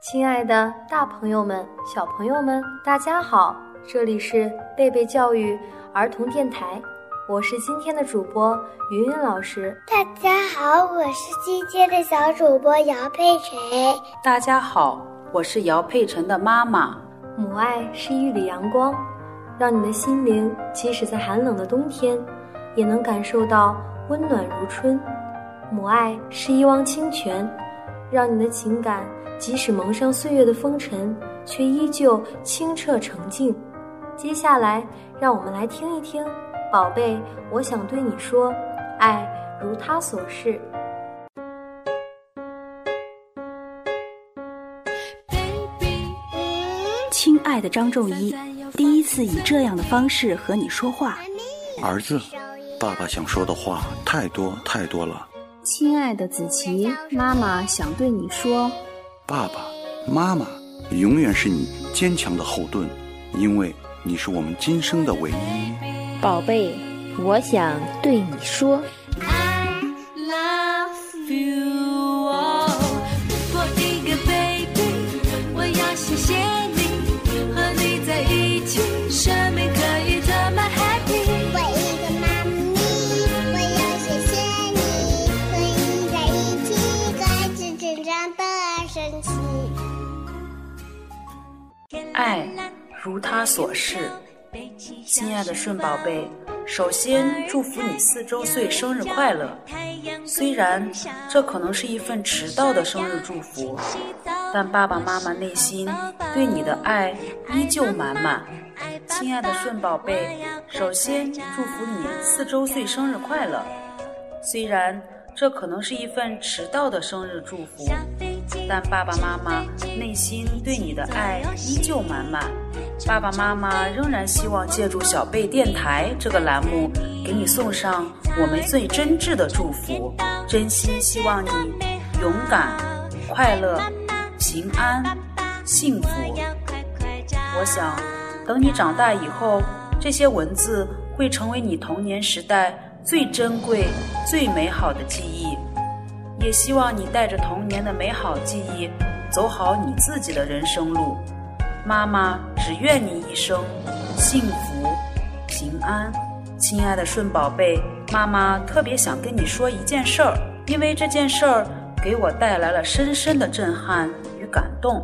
亲爱的，大朋友们、小朋友们，大家好！这里是贝贝教育儿童电台，我是今天的主播云云老师。大家好，我是今天的小主播姚佩晨。大家好，我是姚佩晨的妈妈。母爱是一缕阳光，让你的心灵即使在寒冷的冬天，也能感受到温暖如春。母爱是一汪清泉，让你的情感。即使蒙上岁月的风尘，却依旧清澈澄净。接下来，让我们来听一听，宝贝，我想对你说，爱如他所示。亲爱的张仲一，第一次以这样的方式和你说话。儿子，爸爸想说的话太多太多了。亲爱的子琪，妈妈想对你说。爸爸妈妈永远是你坚强的后盾，因为你是我们今生的唯一。宝贝，我想对你说。爱如他所示，亲爱的顺宝贝，首先祝福你四周岁生日快乐。虽然这可能是一份迟到的生日祝福，但爸爸妈妈内心对你的爱依旧满满。亲爱的顺宝贝，首先祝福你四周岁生日快乐。虽然这可能是一份迟到的生日祝福。但爸爸妈妈内心对你的爱依旧满满，爸爸妈妈仍然希望借助小贝电台这个栏目，给你送上我们最真挚的祝福，真心希望你勇敢、快乐、平安、幸福。我想，等你长大以后，这些文字会成为你童年时代最珍贵、最美好的记忆。也希望你带着童年的美好记忆，走好你自己的人生路。妈妈只愿你一生幸福平安。亲爱的顺宝贝，妈妈特别想跟你说一件事儿，因为这件事儿给我带来了深深的震撼与感动。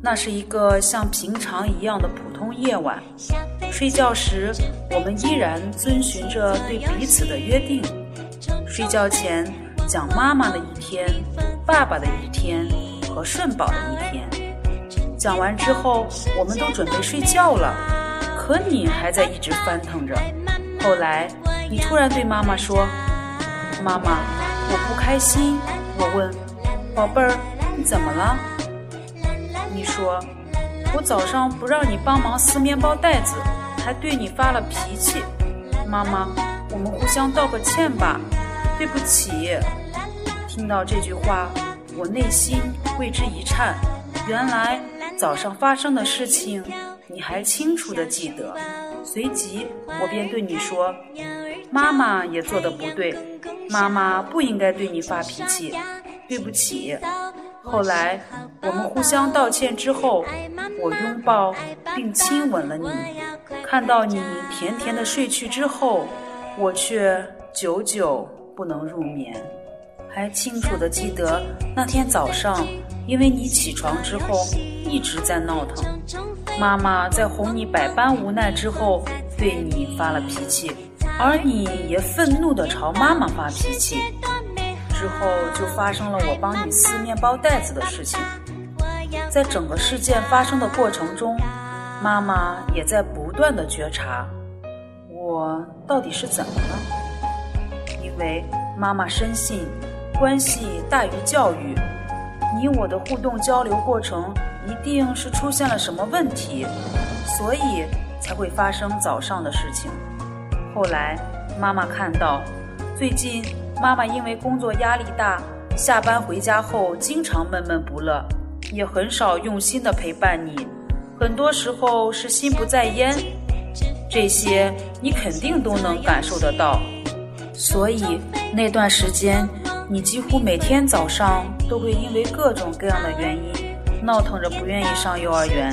那是一个像平常一样的普通夜晚，睡觉时我们依然遵循着对彼此的约定，睡觉前。讲妈妈的一天，爸爸的一天和顺宝的一天。讲完之后，我们都准备睡觉了，可你还在一直翻腾着。后来，你突然对妈妈说：“妈妈，我不开心。”我问：“宝贝儿，你怎么了？”你说：“我早上不让你帮忙撕面包袋子，还对你发了脾气。”妈妈，我们互相道个歉吧。对不起，听到这句话，我内心为之一颤。原来早上发生的事情，你还清楚的记得。随即，我便对你说：“妈妈也做的不对，妈妈不应该对你发脾气，对不起。”后来，我们互相道歉之后，我拥抱并亲吻了你。看到你甜甜的睡去之后，我却久久。不能入眠，还清楚的记得那天早上，因为你起床之后一直在闹腾，妈妈在哄你百般无奈之后，对你发了脾气，而你也愤怒的朝妈妈发脾气，之后就发生了我帮你撕面包袋子的事情，在整个事件发生的过程中，妈妈也在不断的觉察，我到底是怎么了。为妈妈深信，关系大于教育，你我的互动交流过程一定是出现了什么问题，所以才会发生早上的事情。后来妈妈看到，最近妈妈因为工作压力大，下班回家后经常闷闷不乐，也很少用心的陪伴你，很多时候是心不在焉，这些你肯定都能感受得到。所以那段时间，你几乎每天早上都会因为各种各样的原因闹腾着不愿意上幼儿园。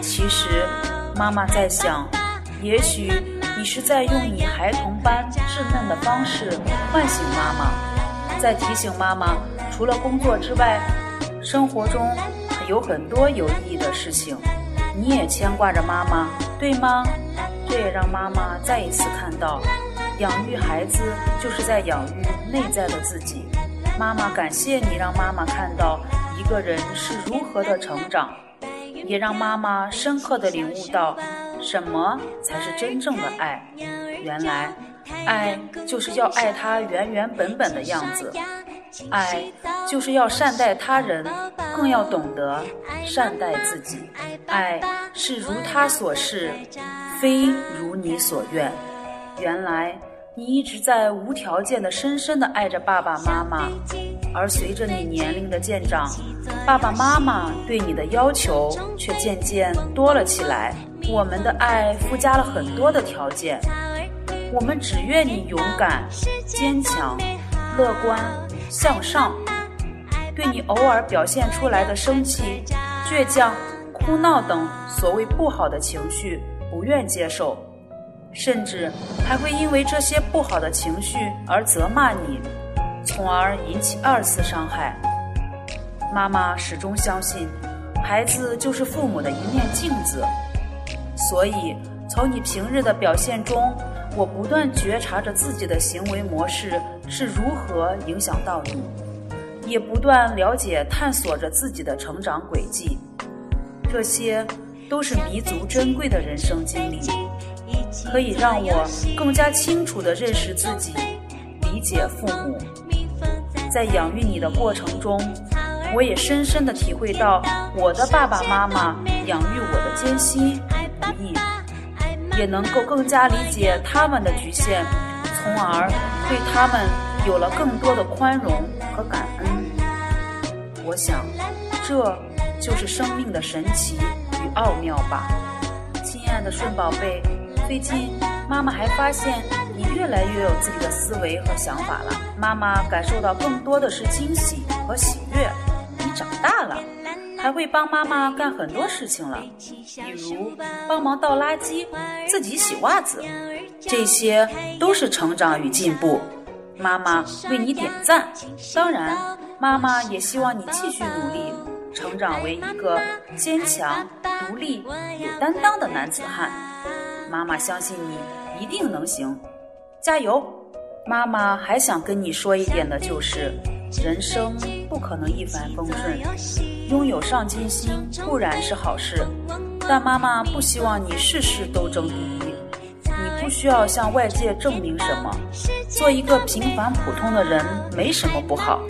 其实，妈妈在想，也许你是在用你孩童般稚嫩的方式唤醒妈妈，在提醒妈妈，除了工作之外，生活中有很多有意义的事情。你也牵挂着妈妈，对吗？这也让妈妈再一次看到，养育孩子就是在养育内在的自己。妈妈感谢你，让妈妈看到一个人是如何的成长。也让妈妈深刻的领悟到，什么才是真正的爱。原来，爱就是要爱他原原本本的样子，爱就是要善待他人，更要懂得善待自己。爱是如他所示，非如你所愿。原来。你一直在无条件的、深深的爱着爸爸妈妈，而随着你年龄的渐长，爸爸妈妈对你的要求却渐渐多了起来。我们的爱附加了很多的条件，我们只愿你勇敢、坚强、乐观、向上。对你偶尔表现出来的生气、倔强、哭闹等所谓不好的情绪，不愿接受。甚至还会因为这些不好的情绪而责骂你，从而引起二次伤害。妈妈始终相信，孩子就是父母的一面镜子，所以从你平日的表现中，我不断觉察着自己的行为模式是如何影响到你，也不断了解探索着自己的成长轨迹。这些都是弥足珍贵的人生经历。可以让我更加清楚地认识自己，理解父母。在养育你的过程中，我也深深地体会到我的爸爸妈妈养育我的艰辛与不易，也能够更加理解他们的局限，从而对他们有了更多的宽容和感恩。我想，这就是生命的神奇与奥妙吧，亲爱的顺宝贝。最近，妈妈还发现你越来越有自己的思维和想法了。妈妈感受到更多的是惊喜和喜悦。你长大了，还会帮妈妈干很多事情了，比如帮忙倒垃圾、自己洗袜子，这些都是成长与进步。妈妈为你点赞。当然，妈妈也希望你继续努力，成长为一个坚强、独立、有担当的男子汉。妈妈相信你一定能行，加油！妈妈还想跟你说一点的就是，人生不可能一帆风顺，拥有上进心固然是好事，但妈妈不希望你事事都争第一。你不需要向外界证明什么，做一个平凡普通的人没什么不好，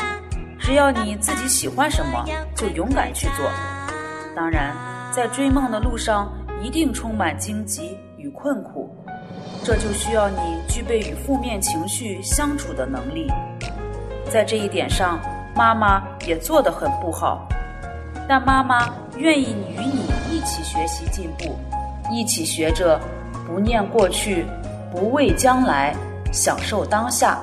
只要你自己喜欢什么，就勇敢去做。当然，在追梦的路上，一定充满荆棘。与困苦，这就需要你具备与负面情绪相处的能力。在这一点上，妈妈也做得很不好，但妈妈愿意与你一起学习进步，一起学着不念过去，不畏将来，享受当下。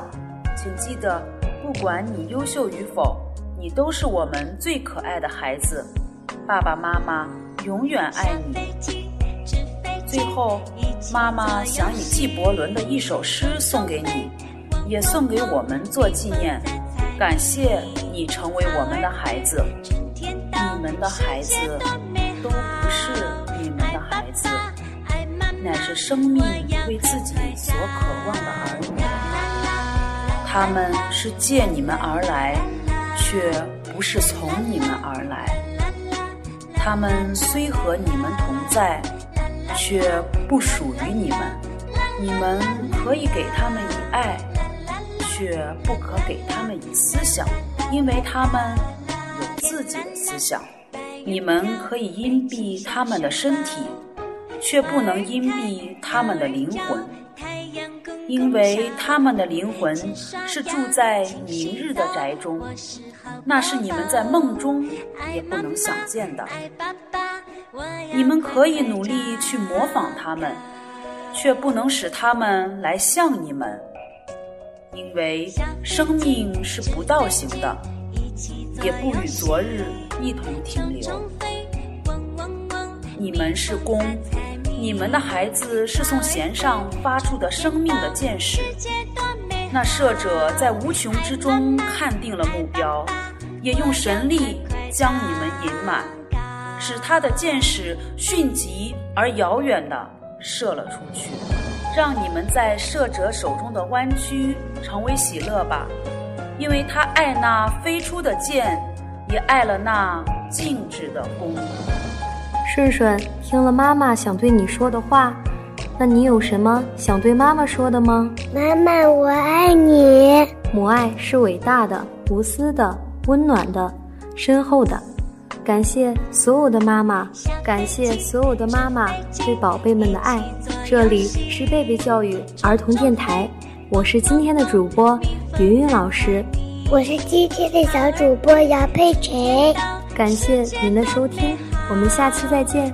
请记得，不管你优秀与否，你都是我们最可爱的孩子。爸爸妈妈永远爱你。最后，妈妈想以纪伯伦的一首诗送给你，也送给我们做纪念。感谢你成为我们的孩子，你们的孩子都不是你们的孩子，乃是生命为自己所渴望的儿女。他们是借你们而来，却不是从你们而来。他们虽和你们同在。却不属于你们，你们可以给他们以爱，却不可给他们以思想，因为他们有自己的思想。你们可以荫蔽他们的身体，却不能荫蔽他们的灵魂，因为他们的灵魂是住在明日的宅中，那是你们在梦中也不能想见的。你们可以努力去模仿他们，却不能使他们来像你们，因为生命是不倒行的，也不与昨日一同停留。你们是弓，你们的孩子是从弦上发出的生命的箭矢。那射者在无穷之中看定了目标，也用神力将你们引满，使他的箭矢迅疾而遥远的射了出去，让你们在射者手中的弯曲成为喜乐吧，因为他爱那飞出的箭，也爱了那静止的弓。顺顺听了妈妈想对你说的话，那你有什么想对妈妈说的吗？妈妈，我爱你。母爱是伟大的、无私的、温暖的、深厚的。感谢所有的妈妈，感谢所有的妈妈对宝贝们的爱。这里是贝贝教育儿童电台，我是今天的主播云云老师，我是今天的小主播姚佩晨。感谢您的收听。我们下期再见。